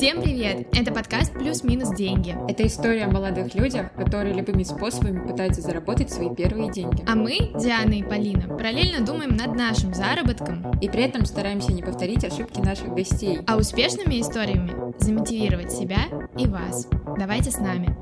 Всем привет! Это подкаст «Плюс-минус деньги». Это история о молодых людях, которые любыми способами пытаются заработать свои первые деньги. А мы, Диана и Полина, параллельно думаем над нашим заработком. И при этом стараемся не повторить ошибки наших гостей. А успешными историями замотивировать себя и вас. Давайте с нами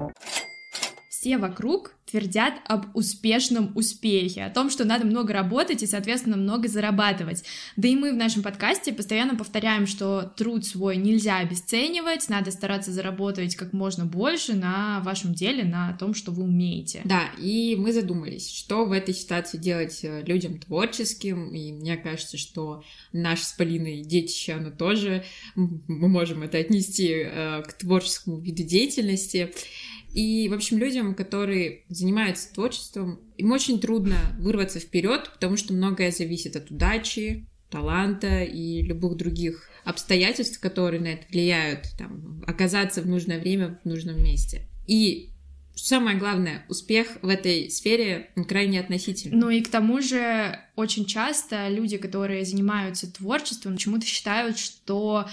все вокруг твердят об успешном успехе, о том, что надо много работать и, соответственно, много зарабатывать. Да и мы в нашем подкасте постоянно повторяем, что труд свой нельзя обесценивать, надо стараться заработать как можно больше на вашем деле, на том, что вы умеете. Да, и мы задумались, что в этой ситуации делать э, людям творческим, и мне кажется, что наше с Полиной детище, оно тоже, мы можем это отнести э, к творческому виду деятельности. И, в общем, людям, которые занимаются творчеством, им очень трудно вырваться вперед, потому что многое зависит от удачи, таланта и любых других обстоятельств, которые на это влияют, там, оказаться в нужное время в нужном месте. И самое главное, успех в этой сфере крайне относительный. Ну и к тому же очень часто люди, которые занимаются творчеством, почему-то считают, что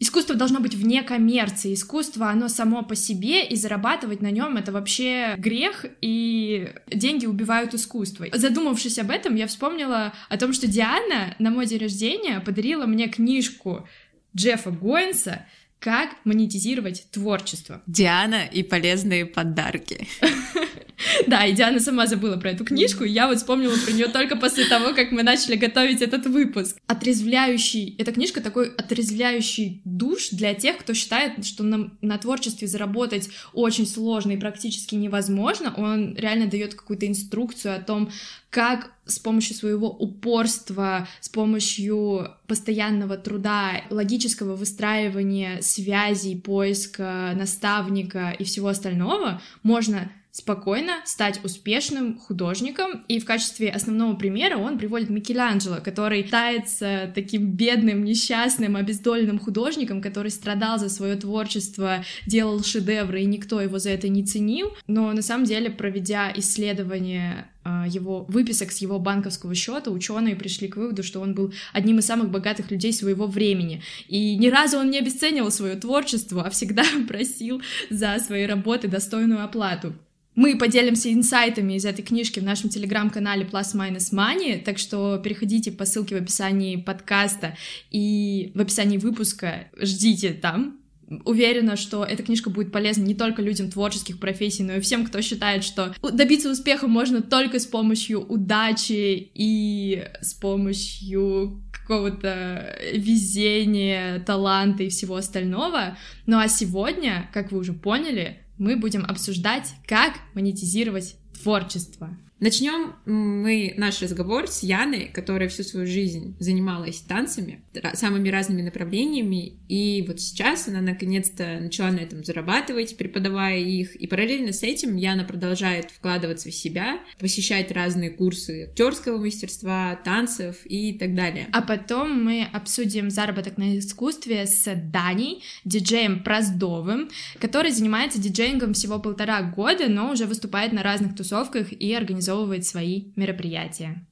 Искусство должно быть вне коммерции. Искусство, оно само по себе, и зарабатывать на нем это вообще грех, и деньги убивают искусство. Задумавшись об этом, я вспомнила о том, что Диана на мой день рождения подарила мне книжку Джеффа Гоинса «Как монетизировать творчество». Диана и полезные подарки. Да, и Диана сама забыла про эту книжку, и я вот вспомнила про нее только после того, как мы начали готовить этот выпуск. Отрезвляющий, эта книжка такой отрезвляющий душ для тех, кто считает, что на, на творчестве заработать очень сложно и практически невозможно. Он реально дает какую-то инструкцию о том, как с помощью своего упорства, с помощью постоянного труда, логического выстраивания связей, поиска наставника и всего остального можно спокойно стать успешным художником. И в качестве основного примера он приводит Микеланджело, который считается таким бедным, несчастным, обездоленным художником, который страдал за свое творчество, делал шедевры, и никто его за это не ценил. Но на самом деле, проведя исследование а, его выписок с его банковского счета, ученые пришли к выводу, что он был одним из самых богатых людей своего времени. И ни разу он не обесценивал свое творчество, а всегда просил за свои работы достойную оплату. Мы поделимся инсайтами из этой книжки в нашем телеграм-канале Plus Minus Money, так что переходите по ссылке в описании подкаста и в описании выпуска ждите там. Уверена, что эта книжка будет полезна не только людям творческих профессий, но и всем, кто считает, что добиться успеха можно только с помощью удачи и с помощью какого-то везения, таланта и всего остального. Ну а сегодня, как вы уже поняли, мы будем обсуждать, как монетизировать творчество. Начнем мы наш разговор с Яной, которая всю свою жизнь занималась танцами, самыми разными направлениями, и вот сейчас она наконец-то начала на этом зарабатывать, преподавая их, и параллельно с этим Яна продолжает вкладываться в себя, посещать разные курсы актерского мастерства, танцев и так далее. А потом мы обсудим заработок на искусстве с Даней, диджеем Проздовым, который занимается диджеингом всего полтора года, но уже выступает на разных тусовках и организует организовывает свои мероприятия.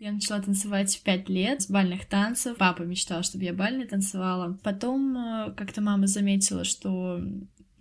Я начала танцевать в пять лет с бальных танцев. Папа мечтал, чтобы я бальные танцевала. Потом э, как-то мама заметила, что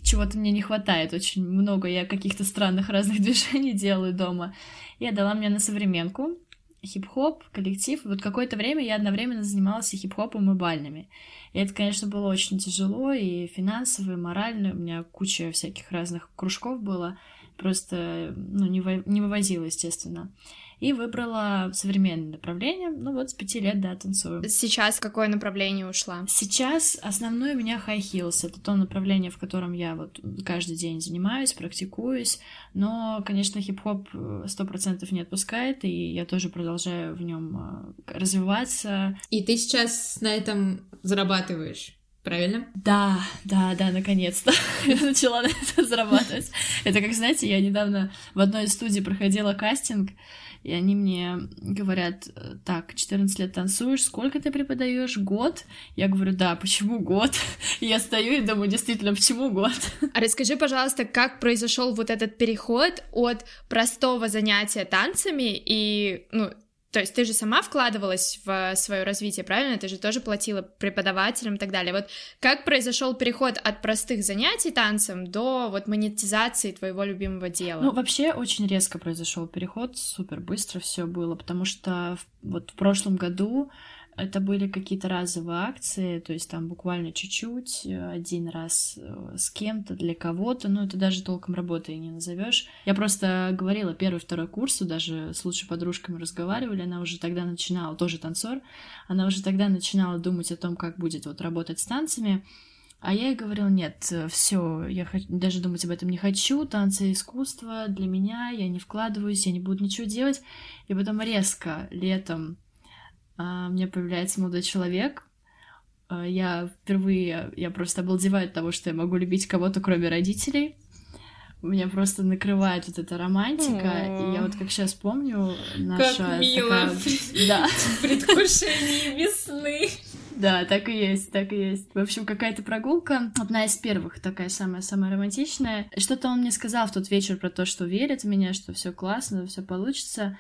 чего-то мне не хватает, очень много я каких-то странных разных движений делаю дома. И отдала мне на современку хип-хоп, коллектив. Вот какое-то время я одновременно занималась и хип-хопом, и бальными. И это, конечно, было очень тяжело, и финансово, и морально. У меня куча всяких разных кружков было просто ну, не, вы, не вывозила, естественно. И выбрала современное направление. Ну вот с пяти лет, да, танцую. Сейчас в какое направление ушла? Сейчас основное у меня high heels. Это то направление, в котором я вот каждый день занимаюсь, практикуюсь. Но, конечно, хип-хоп э, сто процентов не отпускает, и я тоже продолжаю в нем э, развиваться. И ты сейчас на этом зарабатываешь? Правильно? Да, да, да, наконец-то я начала на это зарабатывать. Это как, знаете, я недавно в одной из студий проходила кастинг, и они мне говорят, так, 14 лет танцуешь, сколько ты преподаешь? Год? Я говорю, да, почему год? И я стою и думаю, действительно, почему год? А расскажи, пожалуйста, как произошел вот этот переход от простого занятия танцами и, ну, То есть ты же сама вкладывалась в свое развитие, правильно? Ты же тоже платила преподавателям и так далее. Вот как произошел переход от простых занятий танцем до вот монетизации твоего любимого дела? Ну, вообще очень резко произошел переход, супер быстро все было, потому что вот в прошлом году это были какие-то разовые акции, то есть там буквально чуть-чуть, один раз э, с кем-то, для кого-то, ну это даже толком работой не назовешь. Я просто говорила первый, второй курс, даже с лучшей подружками разговаривали, она уже тогда начинала, тоже танцор, она уже тогда начинала думать о том, как будет вот работать с танцами, а я ей говорила, нет, все, я даже думать об этом не хочу, танцы искусство для меня, я не вкладываюсь, я не буду ничего делать. И потом резко летом у меня появляется молодой человек. А, я впервые, я просто обалдеваю от того, что я могу любить кого-то, кроме родителей. Меня просто накрывает вот эта романтика, О-о-о. и я вот как сейчас помню, наша как мило. такая... Да. Предвкушение весны. Да, так и есть, так и есть. В общем, какая-то прогулка, одна из первых, такая самая-самая романтичная. Что-то он мне сказал в тот вечер про то, что верит в меня, что все классно, все получится.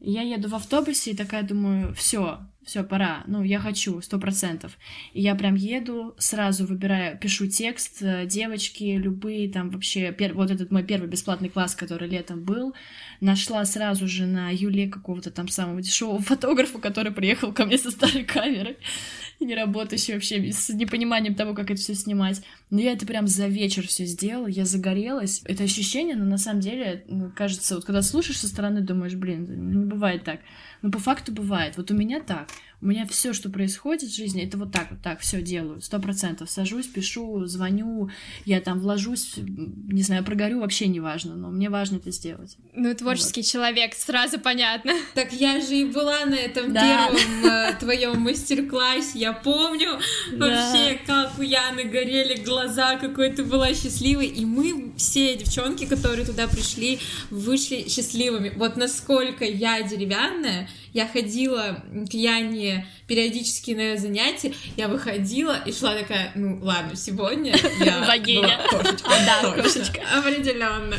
Я еду в автобусе и такая думаю, все, все, пора, ну, я хочу, сто процентов. И я прям еду, сразу выбираю, пишу текст, э, девочки, любые, там вообще, пер... вот этот мой первый бесплатный класс, который летом был, нашла сразу же на Юле какого-то там самого дешевого фотографа, который приехал ко мне со старой камерой, не работающий вообще, с непониманием того, как это все снимать. Но я это прям за вечер все сделала, я загорелась. Это ощущение, но на самом деле, ну, кажется, вот когда слушаешь со стороны, думаешь, блин, не бывает так. Но по факту бывает. Вот у меня так. У меня все, что происходит в жизни, это вот так вот так все делаю, сто процентов. Сажусь, пишу, звоню, я там вложусь, не знаю, прогорю, вообще не важно, но мне важно это сделать. Ну, творческий вот. человек, сразу понятно. Так я же и была на этом да. первом э, твоем мастер-классе, я помню вообще, как у Яны горели глаза, какой ты была счастливой, и мы все девчонки, которые туда пришли, вышли счастливыми. Вот насколько я деревянная, я ходила к Яне периодически на занятия, я выходила и шла такая, ну ладно, сегодня я Богиня. кошечка. Да, кошечка. Определенно.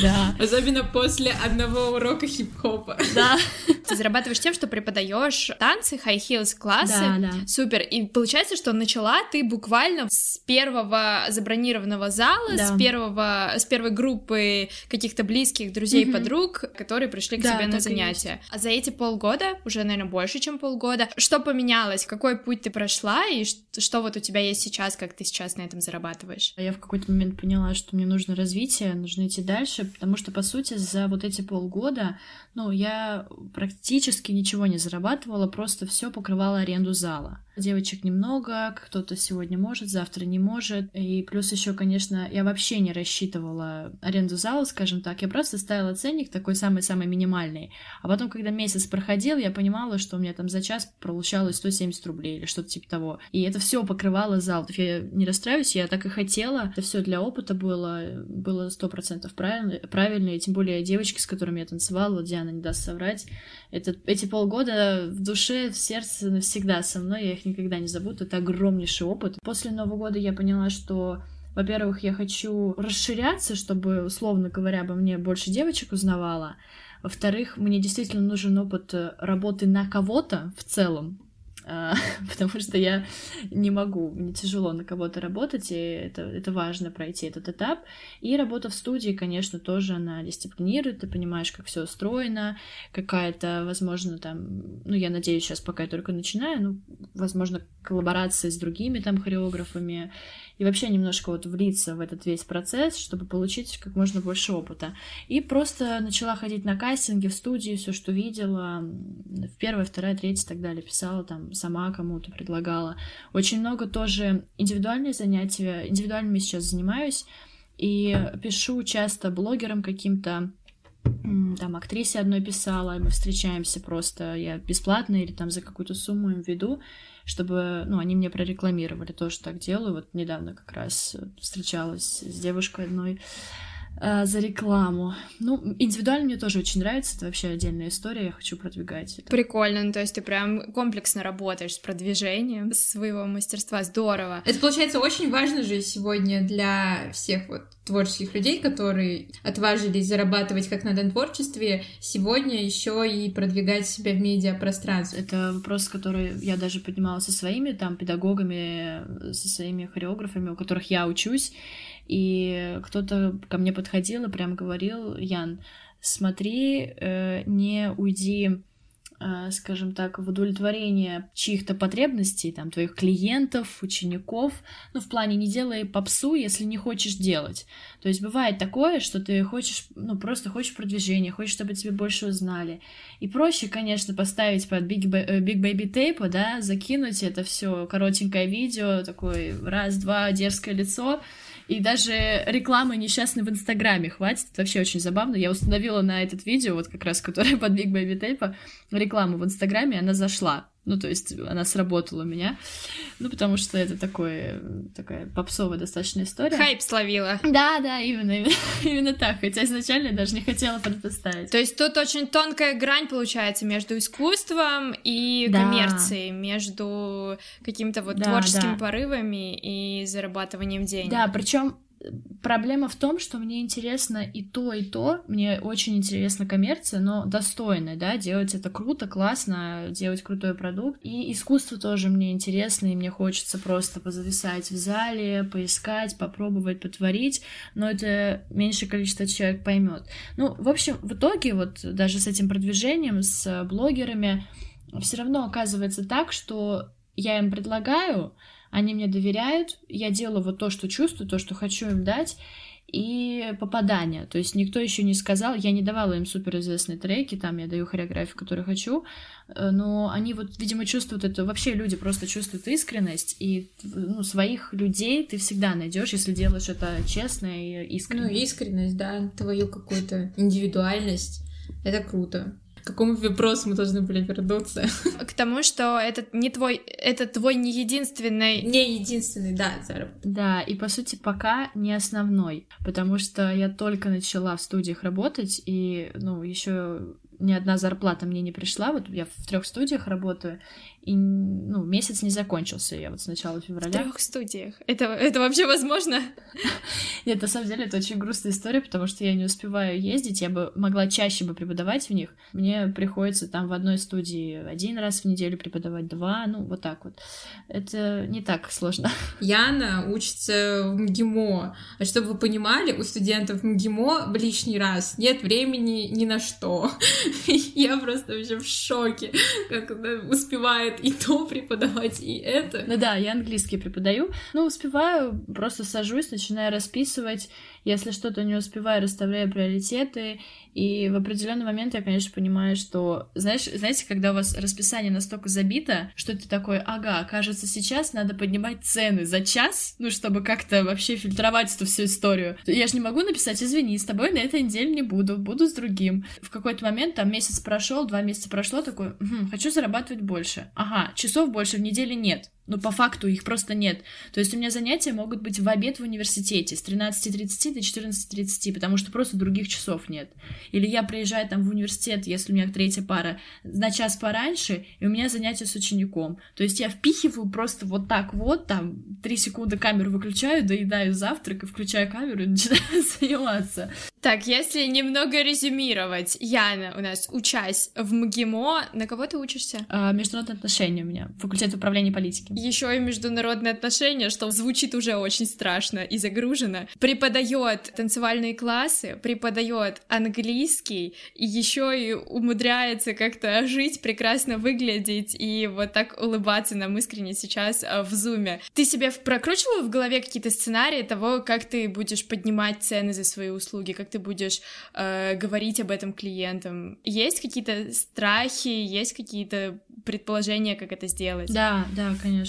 Да. Особенно после одного урока хип-хопа. Да. Ты зарабатываешь тем, что преподаешь танцы, high heels классы. Да, да. Супер. И получается, что начала ты буквально с первого забронированного зала, да. с первого, с первой группы каких-то близких друзей, угу. подруг, которые пришли к да, тебе на занятия. А за эти полгода, уже, наверное, больше, чем полгода, что поменялось? Какой путь ты прошла и что вот у тебя есть сейчас, как ты сейчас на этом зарабатываешь? Я в какой-то момент поняла, что мне нужно развитие, нужно идти дальше, потому что, по сути, за вот эти полгода, ну, я практически ничего не зарабатывала, просто все покрывала аренду зала. Девочек немного, кто-то сегодня может, завтра не может. И плюс еще, конечно, я вообще не рассчитывала аренду зала, скажем так. Я просто ставила ценник такой самый-самый минимальный. А потом, когда месяц проходил, я понимала, что у меня там за час получалось 170 рублей или что-то типа того. И это все покрывало зал. Я не расстраиваюсь, я так и хотела. Это все для опыта было, было сто процентов правильно, правильно. И тем более девочки, с которыми я танцевала, Диана не даст соврать, это, эти полгода в душе, в сердце навсегда со мной, я их никогда не забуду, это огромнейший опыт. После Нового года я поняла, что во-первых, я хочу расширяться, чтобы, условно говоря, обо мне больше девочек узнавала. Во-вторых, мне действительно нужен опыт работы на кого-то в целом, потому что я не могу, мне тяжело на кого-то работать, и это, это важно пройти этот этап. И работа в студии, конечно, тоже она дисциплинирует, ты понимаешь, как все устроено, какая-то, возможно, там, ну, я надеюсь, сейчас пока я только начинаю, ну, возможно, коллаборации с другими там хореографами, и вообще немножко вот влиться в этот весь процесс, чтобы получить как можно больше опыта. И просто начала ходить на кастинги в студии, все, что видела, в первое, второе, третье и так далее, писала там сама кому-то предлагала. Очень много тоже индивидуальные занятия, индивидуальными сейчас занимаюсь, и пишу часто блогерам каким-то, там актрисе одной писала, мы встречаемся просто, я бесплатно или там за какую-то сумму им веду, чтобы, ну, они мне прорекламировали то, что так делаю. Вот недавно как раз встречалась с девушкой одной, за рекламу. Ну, индивидуально мне тоже очень нравится, это вообще отдельная история, я хочу продвигать. это. Прикольно, ну, то есть ты прям комплексно работаешь с продвижением своего мастерства, здорово. Это, получается, очень важно же сегодня для всех вот творческих людей, которые отважились зарабатывать как на творчестве, сегодня еще и продвигать себя в медиапространстве. Это вопрос, который я даже поднимала со своими там педагогами, со своими хореографами, у которых я учусь, и кто-то ко мне подходил и прям говорил, Ян, смотри, э, не уйди э, скажем так, в удовлетворение чьих-то потребностей, там, твоих клиентов, учеников, ну, в плане не делай попсу, если не хочешь делать. То есть бывает такое, что ты хочешь, ну, просто хочешь продвижения, хочешь, чтобы тебе больше узнали. И проще, конечно, поставить под Big, э, Big Baby Tape, да, закинуть это все коротенькое видео, такой раз-два дерзкое лицо, и даже рекламы несчастной в Инстаграме хватит. Это вообще очень забавно. Я установила на этот видео, вот как раз, которое под Big Baby Tape, рекламу в Инстаграме, она зашла. Ну, то есть она сработала у меня. Ну, потому что это такое, такая попсовая достаточно история. Хайп словила. Да, да, именно, именно, именно так. Хотя изначально я даже не хотела под это ставить. То есть тут очень тонкая грань получается между искусством и Да. коммерцией, между какими-то вот Да, творческими да. порывами и зарабатыванием денег. Да, причем проблема в том, что мне интересно и то, и то. Мне очень интересна коммерция, но достойная, да, делать это круто, классно, делать крутой продукт. И искусство тоже мне интересно, и мне хочется просто позависать в зале, поискать, попробовать, потворить, но это меньшее количество человек поймет. Ну, в общем, в итоге вот даже с этим продвижением, с блогерами, все равно оказывается так, что я им предлагаю, они мне доверяют, я делаю вот то, что чувствую, то, что хочу им дать, и попадание. То есть никто еще не сказал, я не давала им суперизвестные треки, там я даю хореографию, которую хочу, э, но они вот, видимо, чувствуют это, вообще люди просто чувствуют искренность, и ну, своих людей ты всегда найдешь, если делаешь это честно и Ну, искренне. искренность, да, твою какую-то индивидуальность. Это круто. К какому вопросу мы должны были вернуться? К тому, что это не твой, это твой не единственный Не единственный, да, заработок. Да, и по сути пока не основной, потому что я только начала в студиях работать, и, ну, еще ни одна зарплата мне не пришла, вот я в трех студиях работаю, и, ну, месяц не закончился, я вот с начала в февраля. трех студиях. Это, это вообще возможно? Нет, на самом деле это очень грустная история, потому что я не успеваю ездить, я бы могла чаще бы преподавать в них, мне приходится там в одной студии один раз в неделю преподавать, два, ну, вот так вот. Это не так сложно. Яна учится в МГИМО. А чтобы вы понимали, у студентов МГИМО в лишний раз нет времени ни на что. Я просто вообще в шоке, как она успевает и то преподавать, и это. Ну да, я английский преподаю. Ну, успеваю, просто сажусь, начинаю расписывать. Если что-то не успеваю, расставляю приоритеты. И в определенный момент я, конечно, понимаю, что, знаешь, знаете, когда у вас расписание настолько забито, что ты такой, ага, кажется, сейчас надо поднимать цены за час, ну, чтобы как-то вообще фильтровать эту всю историю. Я же не могу написать, извини, с тобой на этой неделе не буду, буду с другим. В какой-то момент, там, месяц прошел, два месяца прошло, такой, «Мгм, хочу зарабатывать больше. Ага, часов больше в неделе нет. Ну, по факту их просто нет. То есть у меня занятия могут быть в обед в университете с 13.30 до 14.30, потому что просто других часов нет. Или я приезжаю там в университет, если у меня третья пара, на час пораньше, и у меня занятия с учеником. То есть я впихиваю просто вот так вот, там, три секунды камеру выключаю, доедаю завтрак и включаю камеру и начинаю заниматься. Так, если немного резюмировать, Яна у нас учась в МГИМО, на кого ты учишься? А, международные отношения у меня, факультет управления политики. Еще и международные отношения, что звучит уже очень страшно и загружено. Преподает танцевальные классы, преподает английский, и еще и умудряется как-то жить, прекрасно выглядеть и вот так улыбаться нам искренне сейчас а, в зуме. Ты себе прокручивала в голове какие-то сценарии того, как ты будешь поднимать цены за свои услуги, как ты будешь э, говорить об этом клиентам? Есть какие-то страхи, есть какие-то предположения, как это сделать? Да, да, конечно.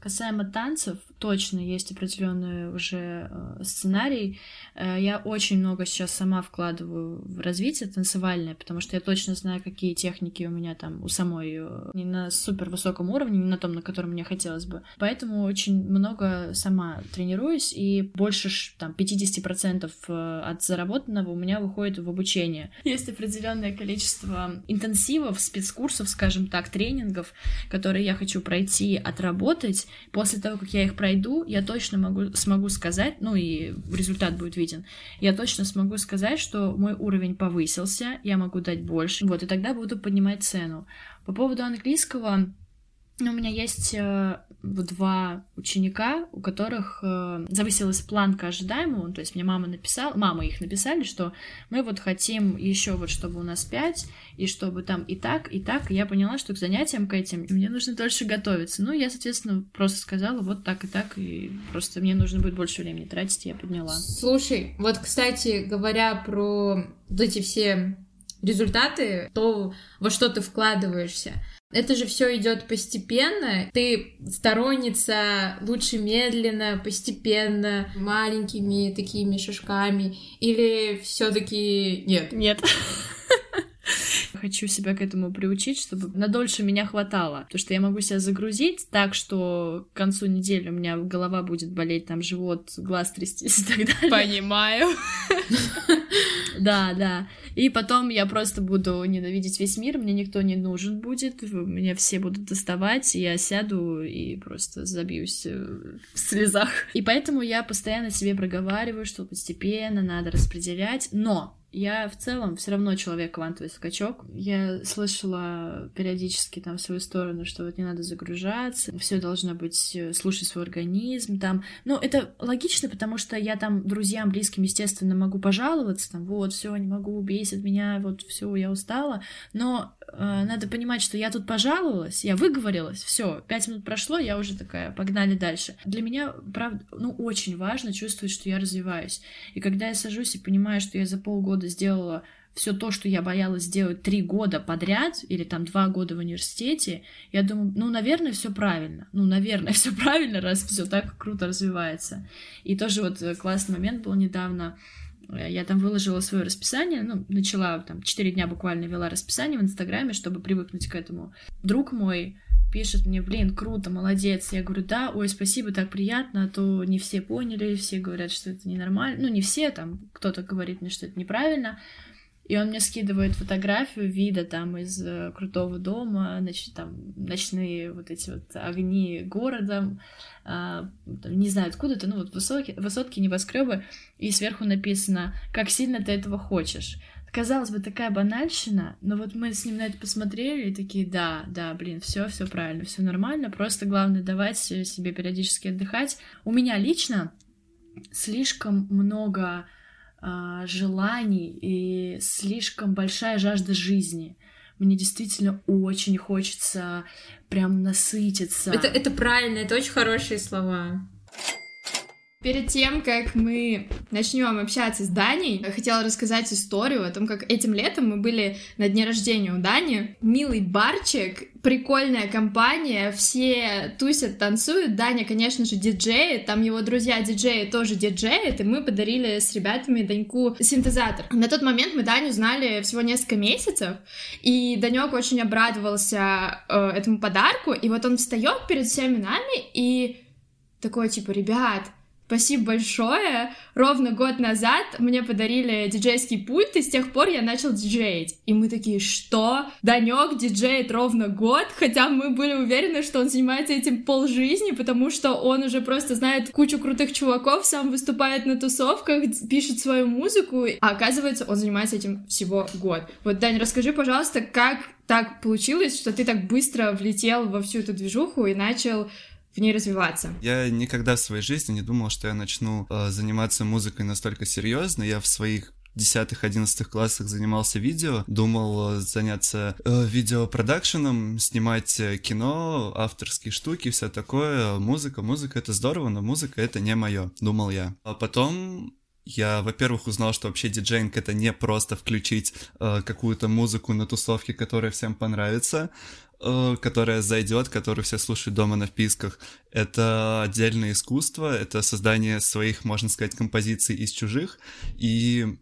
Касаемо танцев, точно есть определенный уже э, сценарий. Э, я очень много сейчас сама вкладываю в развитие танцевальное, потому что я точно знаю, какие техники у меня там у самой э, не на супер высоком уровне, не на том, на котором мне хотелось бы. Поэтому очень много сама тренируюсь, и больше там 50% э, от заработанного у меня выходит в обучение. Есть определенное количество интенсивов, спецкурсов, скажем так, тренингов, которые я хочу пройти, отработать. После того, как я их пройду, я точно могу, смогу сказать, ну и результат будет виден, я точно смогу сказать, что мой уровень повысился, я могу дать больше, вот, и тогда буду поднимать цену. По поводу английского, у меня есть э, два ученика, у которых э, завысилась планка ожидаемого, то есть мне мама написала, мама их написали, что мы вот хотим еще вот, чтобы у нас пять, и чтобы там и так, и так, и я поняла, что к занятиям к этим мне нужно дольше готовиться. Ну, я, соответственно, просто сказала вот так и так, и просто мне нужно будет больше времени тратить, я подняла. Слушай, вот, кстати, говоря про вот эти все результаты, то во что ты вкладываешься. Это же все идет постепенно. Ты сторонница лучше медленно, постепенно, маленькими такими шажками, или все-таки нет? Нет. Хочу себя к этому приучить, чтобы надольше меня хватало. Потому что я могу себя загрузить так, что к концу недели у меня голова будет болеть, там живот, глаз трястись и так далее. Понимаю. Да, да. И потом я просто буду ненавидеть весь мир, мне никто не нужен будет, меня все будут доставать, и я сяду и просто забьюсь э, в слезах. И поэтому я постоянно себе проговариваю, что постепенно надо распределять, но я в целом все равно человек квантовый скачок. Я слышала периодически там в свою сторону, что вот не надо загружаться, все должно быть, э, слушать свой организм там. Ну, это логично, потому что я там друзьям близким, естественно, могу пожаловаться, там, вот, все, не могу, бесит меня, вот, все, я устала. Но надо понимать, что я тут пожаловалась, я выговорилась, все, пять минут прошло, я уже такая, погнали дальше. Для меня, правда, ну, очень важно чувствовать, что я развиваюсь. И когда я сажусь и понимаю, что я за полгода года сделала все то, что я боялась сделать три года подряд, или там два года в университете, я думаю, ну, наверное, все правильно. Ну, наверное, все правильно, раз все так круто развивается. И тоже вот э, классный момент был недавно. Э, я там выложила свое расписание, ну, начала там четыре дня буквально вела расписание в Инстаграме, чтобы привыкнуть к этому. Друг мой пишет мне, блин, круто, молодец. Я говорю, да, ой, спасибо, так приятно, а то не все поняли, все говорят, что это ненормально. Ну, не все, там, кто-то говорит мне, что это неправильно. И он мне скидывает фотографию вида там из э, крутого дома, значит, там ночные вот эти вот огни города, а, там, не знаю откуда это, ну вот высокие, высотки, небоскребы, и сверху написано, как сильно ты этого хочешь казалось бы, такая банальщина, но вот мы с ним на это посмотрели и такие, да, да, блин, все, все правильно, все нормально, просто главное давать себе периодически отдыхать. У меня лично слишком много желаний и слишком большая жажда жизни. Мне действительно очень хочется прям насытиться. Это, это правильно, это очень хорошие слова. Перед тем, как мы начнем общаться с Даней, я хотела рассказать историю о том, как этим летом мы были на дне рождения у Дани. Милый барчик, прикольная компания, все тусят, танцуют. Даня, конечно же, диджеет, там его друзья диджеи тоже диджеют, и мы подарили с ребятами Даньку синтезатор. На тот момент мы Даню знали всего несколько месяцев, и Данек очень обрадовался э, этому подарку, и вот он встает перед всеми нами и такой, типа, ребят, Спасибо большое. Ровно год назад мне подарили диджейский пульт, и с тех пор я начал диджеить. И мы такие, что? Данек диджеет ровно год, хотя мы были уверены, что он занимается этим полжизни, потому что он уже просто знает кучу крутых чуваков, сам выступает на тусовках, пишет свою музыку, а оказывается, он занимается этим всего год. Вот, Дань, расскажи, пожалуйста, как так получилось, что ты так быстро влетел во всю эту движуху и начал в ней развиваться. Я никогда в своей жизни не думал, что я начну э, заниматься музыкой настолько серьезно. Я в своих десятых, одиннадцатых классах занимался видео, думал э, заняться э, видеопродакшеном, снимать э, кино, авторские штуки, все такое. Музыка, музыка это здорово, но музыка это не мое, думал я. А потом я, во-первых, узнал, что вообще диджейнг это не просто включить э, какую-то музыку на тусовке, которая всем понравится. Э, которая зайдет, которую все слушают дома на вписках. Это отдельное искусство, это создание своих, можно сказать, композиций из чужих. И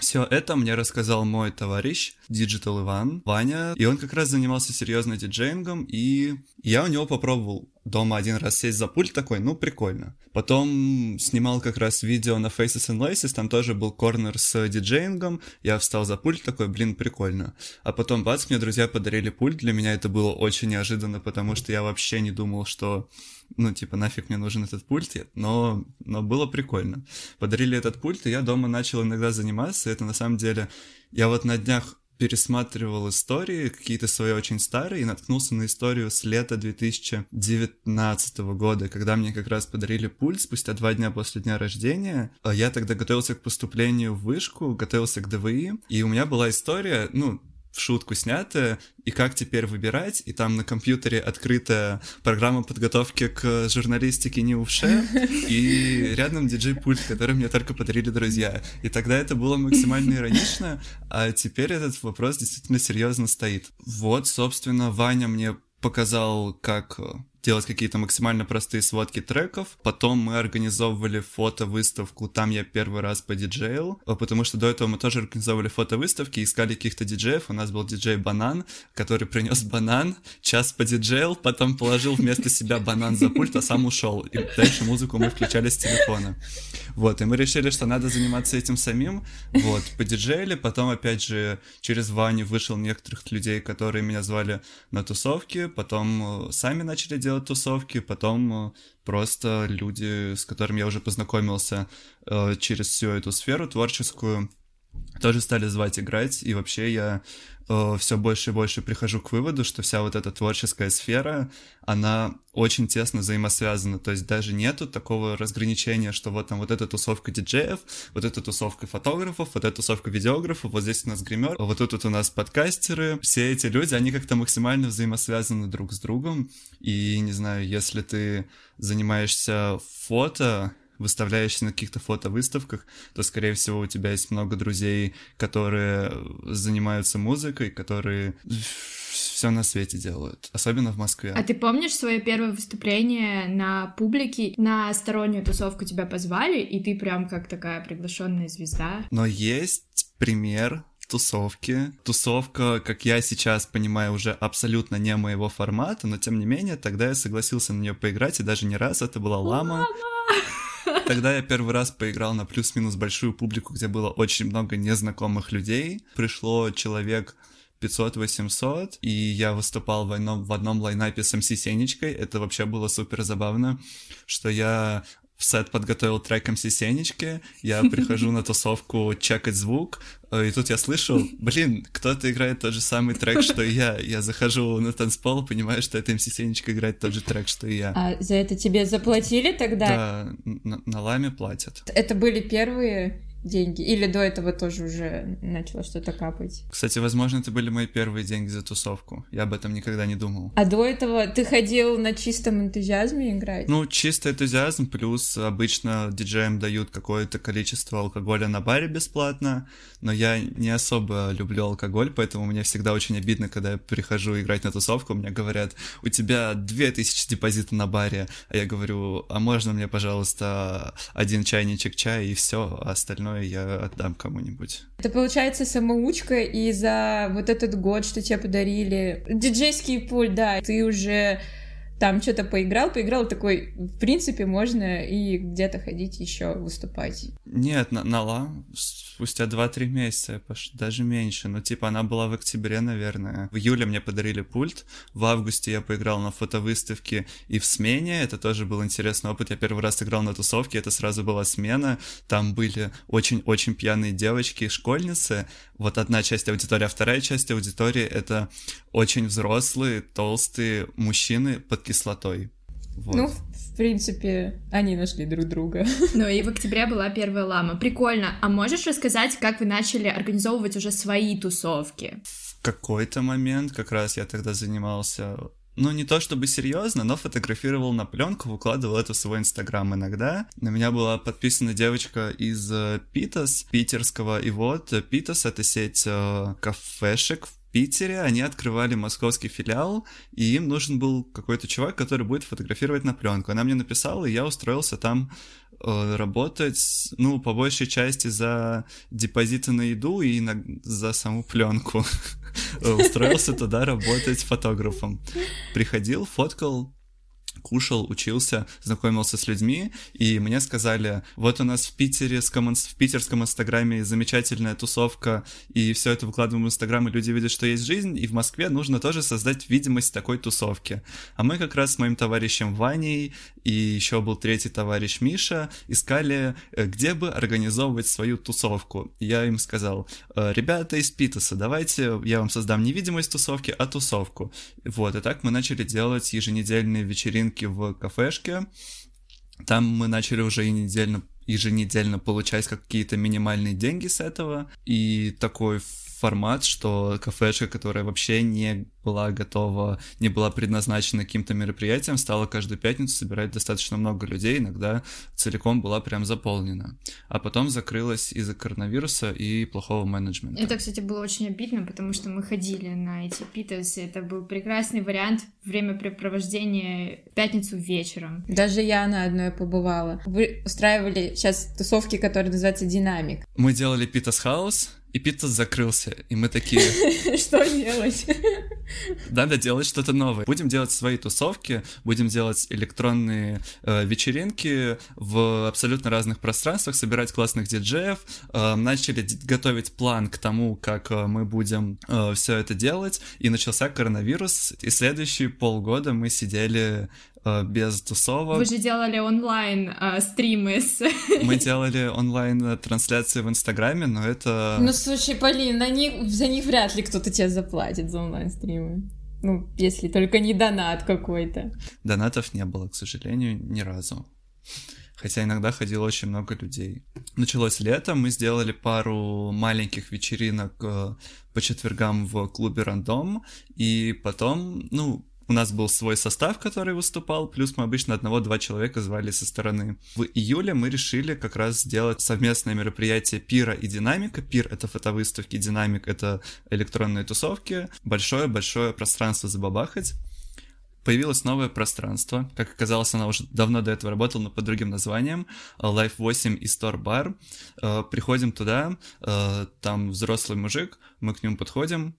все это мне рассказал мой товарищ, Digital Иван, Ваня, и он как раз занимался серьезно диджеингом, и я у него попробовал дома один раз сесть за пульт такой, ну, прикольно. Потом снимал как раз видео на Faces and Laces, там тоже был корнер с диджеингом, я встал за пульт такой, блин, прикольно. А потом, бац, мне друзья подарили пульт, для меня это было очень неожиданно, потому что я вообще не думал, что ну, типа, нафиг мне нужен этот пульт, но, но было прикольно. Подарили этот пульт, и я дома начал иногда заниматься, это на самом деле... Я вот на днях пересматривал истории, какие-то свои очень старые, и наткнулся на историю с лета 2019 года, когда мне как раз подарили пульт спустя два дня после дня рождения. А я тогда готовился к поступлению в вышку, готовился к ДВИ, и у меня была история, ну, в шутку снятое, и как теперь выбирать, и там на компьютере открытая программа подготовки к журналистике не увше, и рядом диджей-пульт, который мне только подарили друзья. И тогда это было максимально иронично, а теперь этот вопрос действительно серьезно стоит. Вот, собственно, Ваня мне показал, как делать какие-то максимально простые сводки треков. Потом мы организовывали фото-выставку, там я первый раз подиджейл, а потому что до этого мы тоже организовывали фото-выставки, искали каких-то диджеев. У нас был диджей Банан, который принес банан, час подиджейл, потом положил вместо себя банан за пульт, а сам ушел. И дальше музыку мы включали с телефона. Вот, и мы решили, что надо заниматься этим самим. Вот, подиджеили, потом, опять же, через Ваню вышел некоторых людей, которые меня звали на тусовки, потом э, сами начали делать делать тусовки, потом э, просто люди, с которыми я уже познакомился э, через всю эту сферу творческую, тоже стали звать играть, и вообще я э, все больше и больше прихожу к выводу, что вся вот эта творческая сфера, она очень тесно взаимосвязана, то есть даже нету такого разграничения, что вот там вот эта тусовка диджеев, вот эта тусовка фотографов, вот эта тусовка видеографов, вот здесь у нас гример, вот тут вот у нас подкастеры, все эти люди, они как-то максимально взаимосвязаны друг с другом, и не знаю, если ты занимаешься фото, выставляешься на каких-то фотовыставках, то, скорее всего, у тебя есть много друзей, которые занимаются музыкой, которые все на свете делают, особенно в Москве. А ты помнишь свое первое выступление на публике? На стороннюю тусовку тебя позвали, и ты прям как такая приглашенная звезда? Но есть пример тусовки. Тусовка, как я сейчас понимаю, уже абсолютно не моего формата, но тем не менее, тогда я согласился на нее поиграть, и даже не раз это была лама. лама! Тогда я первый раз поиграл на плюс-минус большую публику, где было очень много незнакомых людей. Пришло человек 500-800, и я выступал в одном, в одном лайнапе с МС Сенечкой. Это вообще было супер забавно, что я в сет подготовил трек МС Сенечки, я прихожу на тусовку чекать звук, и тут я слышу, блин, кто-то играет тот же самый трек, что и я. Я захожу на танцпол, понимаю, что это МС Сенечка играет тот же трек, что и я. А за это тебе заплатили тогда? Да, на, на ламе платят. Это были первые деньги? Или до этого тоже уже начало что-то капать? Кстати, возможно, это были мои первые деньги за тусовку. Я об этом никогда не думал. А до этого ты ходил на чистом энтузиазме играть? Ну, чистый энтузиазм, плюс обычно диджеям дают какое-то количество алкоголя на баре бесплатно, но я не особо люблю алкоголь, поэтому мне всегда очень обидно, когда я прихожу играть на тусовку, мне говорят, у тебя 2000 депозита на баре, а я говорю, а можно мне, пожалуйста, один чайничек чая и все, а остальное остальное я отдам кому-нибудь. Это получается самоучка, и за вот этот год, что тебе подарили, диджейский пульт, да, ты уже там что-то поиграл, поиграл, такой, в принципе, можно и где-то ходить еще выступать. Нет, на, на ла спустя 2-3 месяца, даже меньше, но типа она была в октябре, наверное. В июле мне подарили пульт, в августе я поиграл на фотовыставке и в смене, это тоже был интересный опыт, я первый раз играл на тусовке, это сразу была смена, там были очень-очень пьяные девочки, школьницы, вот одна часть аудитории, а вторая часть аудитории — это очень взрослые, толстые мужчины под кислотой. Вот. Ну, в принципе, они нашли друг друга. Ну и в октябре была первая лама. Прикольно. А можешь рассказать, как вы начали организовывать уже свои тусовки? В какой-то момент как раз я тогда занимался ну, не то чтобы серьезно, но фотографировал на пленку, выкладывал это в свой инстаграм иногда. На меня была подписана девочка из э, Питас, питерского, и вот э, Питас — это сеть э, кафешек в Питере, они открывали московский филиал, и им нужен был какой-то чувак, который будет фотографировать на пленку. Она мне написала, и я устроился там э, работать, ну, по большей части за депозиты на еду и на, за саму пленку. Устроился туда работать фотографом. Приходил, фоткал кушал, учился, знакомился с людьми, и мне сказали, вот у нас в Питере, в питерском инстаграме замечательная тусовка, и все это выкладываем в инстаграм, и люди видят, что есть жизнь, и в Москве нужно тоже создать видимость такой тусовки. А мы как раз с моим товарищем Ваней и еще был третий товарищ Миша искали, э, где бы организовывать свою тусовку. Я им сказал, «Э, ребята из Питаса, давайте я вам создам не видимость тусовки, а тусовку. Вот, и так мы начали делать еженедельные вечеринки вечеринки в кафешке. Там мы начали уже еженедельно, еженедельно получать какие-то минимальные деньги с этого. И такой формат, что кафешка, которая вообще не была готова, не была предназначена каким-то мероприятием, стала каждую пятницу собирать достаточно много людей, иногда целиком была прям заполнена. А потом закрылась из-за коронавируса и плохого менеджмента. Это, кстати, было очень обидно, потому что мы ходили на эти питерсы, это был прекрасный вариант времяпрепровождения пятницу вечером. Даже я на одной побывала. Вы устраивали сейчас тусовки, которые называются «Динамик». Мы делали Питас Хаус, и Питас закрылся, и мы такие... Что делать? Надо делать что-то новое. Будем делать свои тусовки, будем делать электронные э, вечеринки в абсолютно разных пространствах, собирать классных диджеев. Э, начали готовить план к тому, как э, мы будем э, все это делать, и начался коронавирус, и следующие полгода мы сидели без тусовок. Вы же делали онлайн э, стримы с... Мы делали онлайн э, трансляции в Инстаграме, но это... Ну, слушай, Полин, на них, за них вряд ли кто-то тебе заплатит за онлайн стримы. Ну, если только не донат какой-то. Донатов не было, к сожалению, ни разу. Хотя иногда ходило очень много людей. Началось лето, мы сделали пару маленьких вечеринок э, по четвергам в клубе Рандом, и потом, ну, у нас был свой состав, который выступал, плюс мы обычно одного-два человека звали со стороны. В июле мы решили как раз сделать совместное мероприятие Пира и Динамика. Пир — это фотовыставки, Динамик — это электронные тусовки. Большое-большое пространство забабахать появилось новое пространство. Как оказалось, она уже давно до этого работала, но под другим названием. Life 8 и Store Bar. Э, приходим туда, э, там взрослый мужик, мы к нему подходим,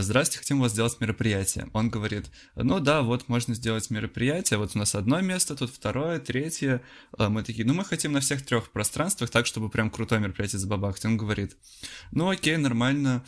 здравствуйте, хотим у вас сделать мероприятие. Он говорит, ну да, вот можно сделать мероприятие, вот у нас одно место, тут второе, третье. А мы такие, ну мы хотим на всех трех пространствах, так, чтобы прям крутое мероприятие забабахать. Он говорит, ну окей, нормально,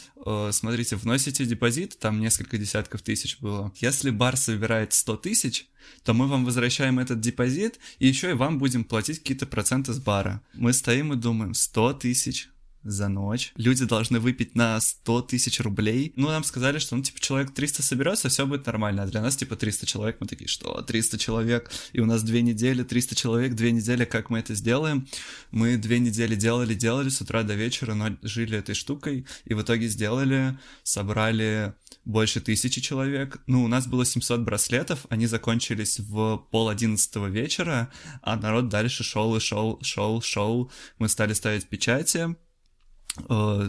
смотрите, вносите депозит, там несколько десятков тысяч было. Если бар собирает 100 тысяч, то мы вам возвращаем этот депозит, и еще и вам будем платить какие-то проценты с бара. Мы стоим и думаем, 100 тысяч, за ночь. Люди должны выпить на 100 тысяч рублей. Ну, нам сказали, что, ну, типа, человек 300 соберется, все будет нормально. А для нас, типа, 300 человек. Мы такие, что, 300 человек? И у нас две недели, 300 человек, две недели, как мы это сделаем? Мы две недели делали, делали с утра до вечера, но жили этой штукой. И в итоге сделали, собрали больше тысячи человек. Ну, у нас было 700 браслетов, они закончились в пол одиннадцатого вечера, а народ дальше шел и шел, шел, шел. Мы стали ставить печати,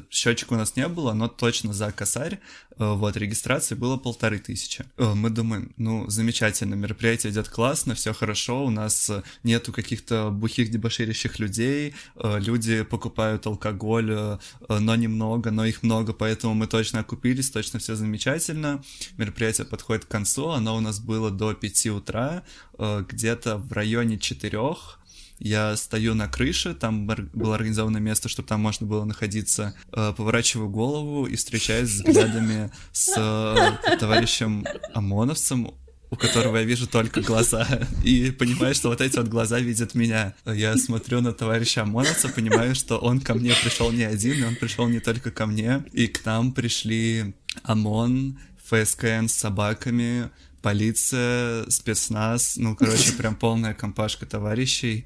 счетчика у нас не было, но точно за косарь э, вот регистрации было полторы тысячи. Э, мы думаем, ну замечательно, мероприятие идет классно, все хорошо, у нас нету каких-то бухих дебоширящих людей, люди покупают алкоголь, но немного, но их много, поэтому мы точно окупились, точно все замечательно. Мероприятие подходит к концу, оно у нас было до 5 утра, где-то в районе 4 я стою на крыше, там было организовано место, чтобы там можно было находиться, э, поворачиваю голову и встречаюсь взглядами с э, товарищем ОМОНовцем, у которого я вижу только глаза, и понимаю, что вот эти вот глаза видят меня. Я смотрю на товарища ОМОНовца, понимаю, что он ко мне пришел не один, и он пришел не только ко мне, и к нам пришли ОМОН, ФСКН с собаками, полиция, спецназ, ну, короче, прям полная компашка товарищей,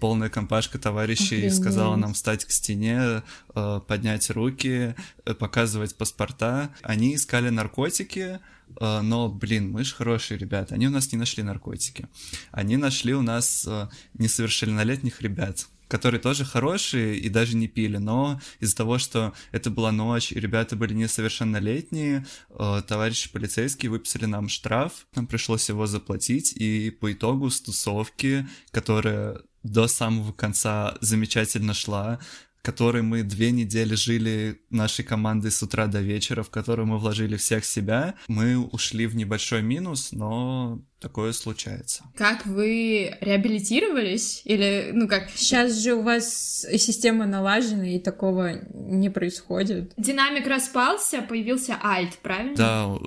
полная компашка товарищей Охренеть. сказала нам встать к стене, э, поднять руки, э, показывать паспорта. Они искали наркотики, э, но, блин, мы же хорошие ребята, они у нас не нашли наркотики. Они нашли у нас несовершеннолетних ребят, которые тоже хорошие и даже не пили, но из-за того, что это была ночь и ребята были несовершеннолетние, э, товарищи полицейские выписали нам штраф, нам пришлось его заплатить, и по итогу с тусовки, которая до самого конца замечательно шла, которой мы две недели жили нашей командой с утра до вечера, в которую мы вложили всех себя, мы ушли в небольшой минус, но такое случается. Как вы реабилитировались? Или, ну как... Сейчас же у вас система налажена, и такого не происходит. Динамик распался, появился альт, правильно? Да,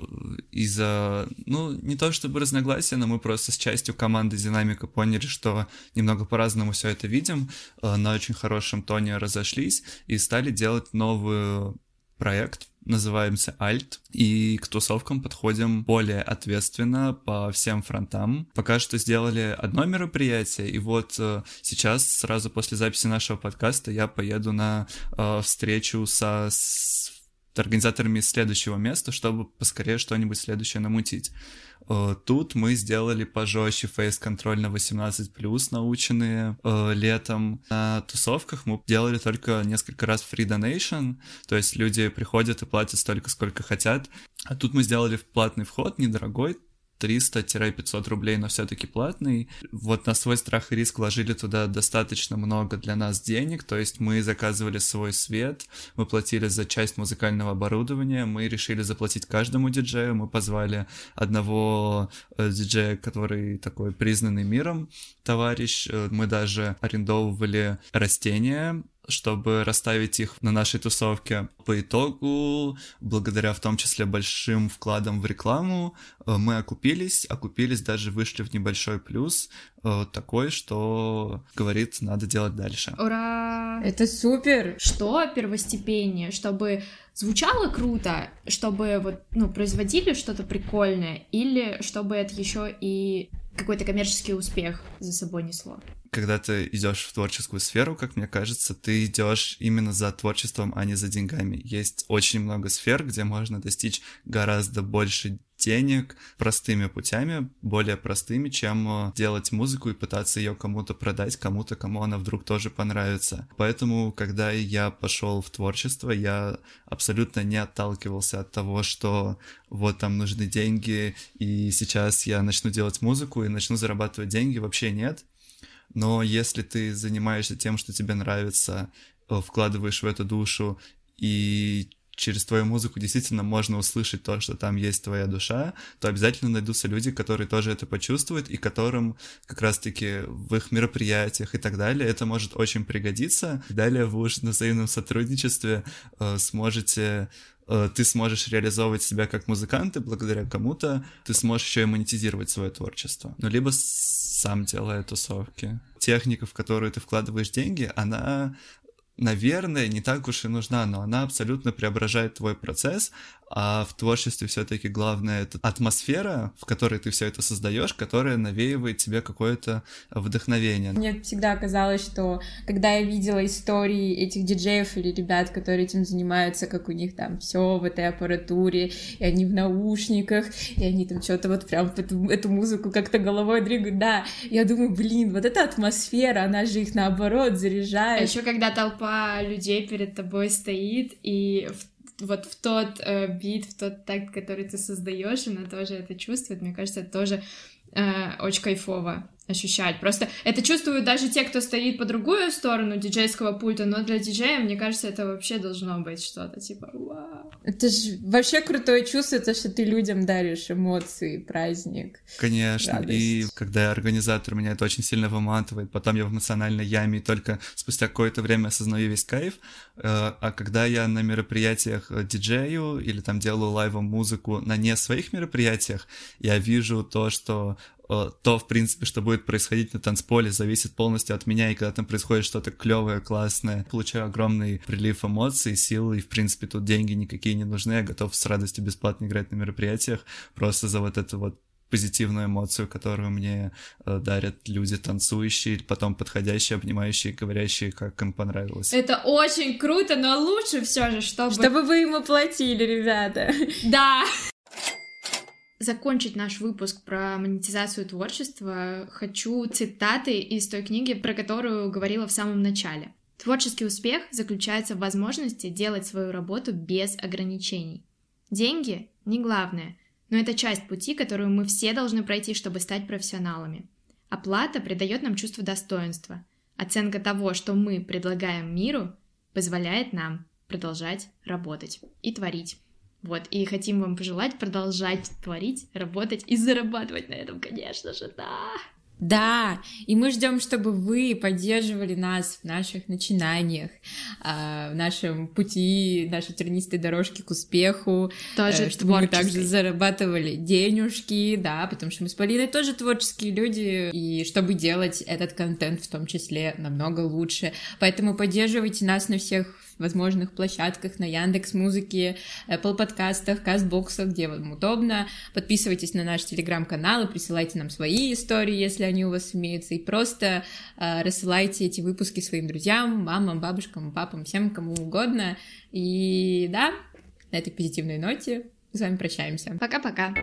из-за, ну, не то чтобы разногласия, но мы просто с частью команды динамика поняли, что немного по-разному все это видим, э, на очень хорошем тоне разошлись и стали делать новый проект, называемся Alt, и к тусовкам подходим более ответственно по всем фронтам. Пока что сделали одно мероприятие, и вот э, сейчас, сразу после записи нашего подкаста, я поеду на э, встречу со с организаторами следующего места, чтобы поскорее что-нибудь следующее намутить. Э, тут мы сделали пожестче фейс-контроль на 18+, наученные э, летом. На тусовках мы делали только несколько раз free donation, то есть люди приходят и платят столько, сколько хотят. А тут мы сделали платный вход, недорогой, 300-500 рублей, но все-таки платный. Вот на свой страх и риск вложили туда достаточно много для нас денег, то есть мы заказывали свой свет, мы платили за часть музыкального оборудования, мы решили заплатить каждому диджею, мы позвали одного э, диджея, который такой признанный миром товарищ, э, мы даже арендовывали растения, чтобы расставить их на нашей тусовке. По итогу, благодаря в том числе большим вкладам в рекламу, э, мы окупились, окупились, даже вышли в небольшой плюс, э, такой, что говорит, надо делать дальше. Ура! Это супер! Что первостепеннее, чтобы звучало круто, чтобы вот, ну, производили что-то прикольное, или чтобы это еще и какой-то коммерческий успех за собой несло? когда ты идешь в творческую сферу, как мне кажется, ты идешь именно за творчеством, а не за деньгами. Есть очень много сфер, где можно достичь гораздо больше денег простыми путями, более простыми, чем э, делать музыку и пытаться ее кому-то продать, кому-то, кому она вдруг тоже понравится. Поэтому, когда я пошел в творчество, я абсолютно не отталкивался от того, что вот там нужны деньги, и сейчас я начну делать музыку и начну зарабатывать деньги. Вообще нет но если ты занимаешься тем, что тебе нравится, э, вкладываешь в эту душу, и через твою музыку действительно можно услышать то, что там есть твоя душа, то обязательно найдутся люди, которые тоже это почувствуют, и которым как раз-таки в их мероприятиях и так далее это может очень пригодиться. Далее вы уж на взаимном сотрудничестве э, сможете Э, ты сможешь реализовывать себя как музыкант, и благодаря кому-то ты сможешь еще и монетизировать свое творчество. Ну, либо сам делая тусовки. Техника, в которую ты вкладываешь деньги, она наверное, не так уж и нужна, но она абсолютно преображает твой процесс, а в творчестве все-таки главное это атмосфера, в которой ты все это создаешь, которая навеивает тебе какое-то вдохновение. Мне всегда казалось, что когда я видела истории этих диджеев или ребят, которые этим занимаются, как у них там все в этой аппаратуре, и они в наушниках, и они там что-то вот прям эту, эту музыку как-то головой двигают, да, я думаю, блин, вот эта атмосфера, она же их наоборот заряжает. А еще когда толпа людей перед тобой стоит, и в вот в тот э, бит, в тот такт, который ты создаешь, она тоже это чувствует. Мне кажется, это тоже э, очень кайфово ощущать. Просто это чувствуют даже те, кто стоит по другую сторону диджейского пульта, но для диджея, мне кажется, это вообще должно быть что-то типа вау. Это же вообще крутое чувство, то, что ты людям даришь эмоции, праздник. Конечно, радость. и когда организатор меня это очень сильно выматывает, потом я в эмоциональной яме, и только спустя какое-то время осознаю весь кайф, э, а когда я на мероприятиях э, диджею или там делаю лайвом музыку на не своих мероприятиях, я вижу то, что то, в принципе, что будет происходить на танцполе, зависит полностью от меня, и когда там происходит что-то клевое, классное, получаю огромный прилив эмоций, сил, и, в принципе, тут деньги никакие не нужны, я готов с радостью бесплатно играть на мероприятиях, просто за вот эту вот позитивную эмоцию, которую мне э, дарят люди танцующие, потом подходящие, обнимающие, говорящие, как им понравилось. Это очень круто, но лучше все же, чтобы... Чтобы вы ему платили, ребята. Да. Закончить наш выпуск про монетизацию творчества, хочу цитаты из той книги, про которую говорила в самом начале. Творческий успех заключается в возможности делать свою работу без ограничений. Деньги не главное, но это часть пути, которую мы все должны пройти, чтобы стать профессионалами. Оплата придает нам чувство достоинства. Оценка того, что мы предлагаем миру, позволяет нам продолжать работать и творить. Вот, и хотим вам пожелать продолжать творить, работать и зарабатывать на этом, конечно же, да. Да, и мы ждем, чтобы вы поддерживали нас в наших начинаниях, а, в нашем пути, нашей тернистой дорожке к успеху, тоже э, чтобы мы также зарабатывали денежки, да, потому что мы с Полиной тоже творческие люди, и чтобы делать этот контент в том числе намного лучше. Поэтому поддерживайте нас на всех возможных площадках, на Яндекс Музыке, Apple подкастах, Кастбоксах, где вам удобно. Подписывайтесь на наш телеграм-канал и присылайте нам свои истории, если они у вас имеются, и просто э, рассылайте эти выпуски своим друзьям, мамам, бабушкам, папам, всем, кому угодно. И да, на этой позитивной ноте с вами прощаемся. Пока-пока.